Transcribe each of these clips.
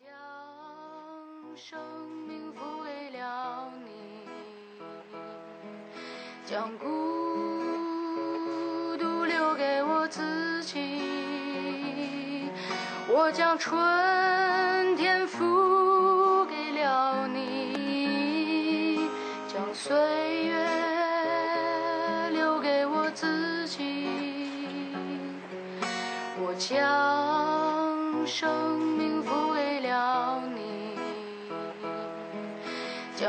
将生命付给了你，将孤独留给我自己，我将春天付给了你，将岁月留给我自己，我将生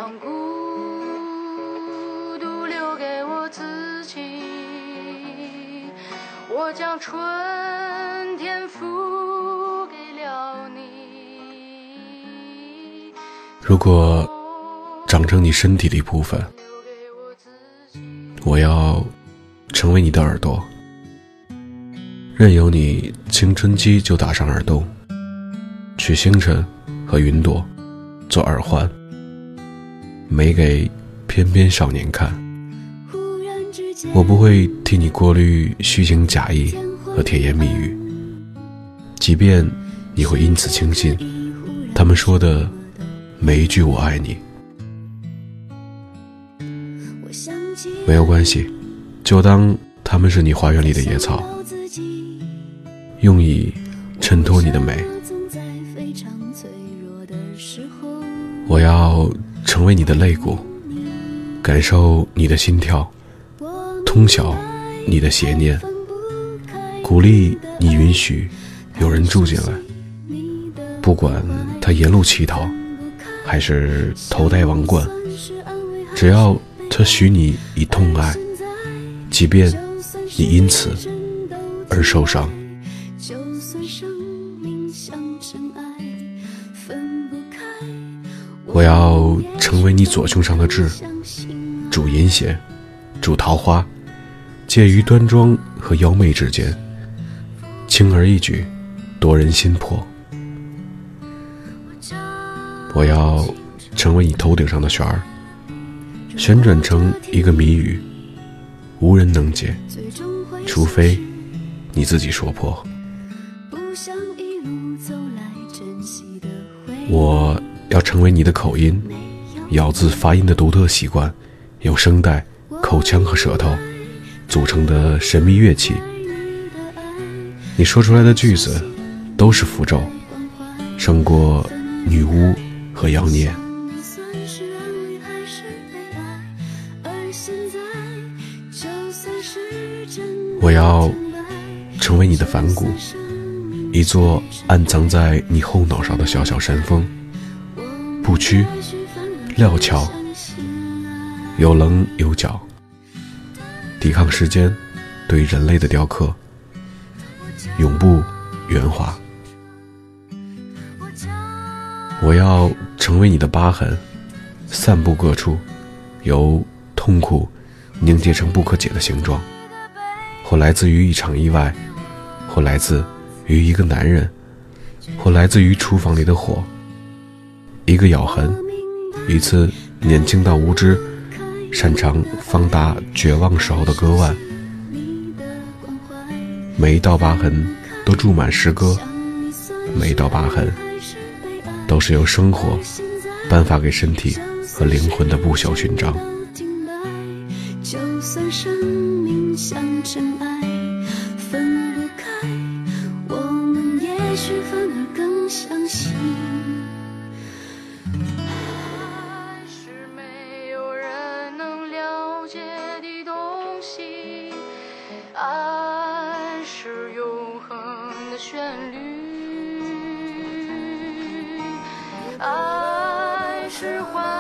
将孤独留给我自己，我将春天付给了你。如果长成你身体的一部分，我要成为你的耳朵，任由你青春期就打上耳洞，取星辰和云朵做耳环，没给翩翩少年看。我不会替你过滤虚情假意和甜言蜜语，即便你会因此轻信他们说的每一句“我爱你”，没有关系，就当他们是你花园里的野草，用以衬托你的美。我要成为你的肋骨，感受你的心跳，通晓你的邪念，鼓励你允许有人住进来，不管他沿路乞讨，还是头戴王冠，只要他许你以痛爱，即便你因此而受伤。就算生命像尘埃，分不开。我要成为你左胸上的痣，主银血，主桃花，介于端庄和妖媚之间，轻而易举，夺人心魄。我要成为你头顶上的旋儿，旋转成一个谜语，无人能解，除非你自己说破。我要成为你的口音，咬字发音的独特习惯，由声带、口腔和舌头组成的神秘乐器。你说出来的句子都是符咒，胜过女巫和妖孽。我要成为你的反骨，一座暗藏在你后脑勺的小小山峰，不屈、料峭，有棱有角，抵抗时间对人类的雕刻，永不圆滑。我要成为你的疤痕，散布各处，由痛苦凝结成不可解的形状，或来自于一场意外，或来自于一个男人，或来自于厨房里的火。一个咬痕，一次年轻到无知，擅长放大绝望时候的割腕。每一道疤痕都注满诗歌，每一道疤痕都是由生活颁发给身体和灵魂的不朽勋章。就算生命像尘埃，分，也许反而更相信。爱是没有人能了解的东西，爱是永恒的旋律，爱是幻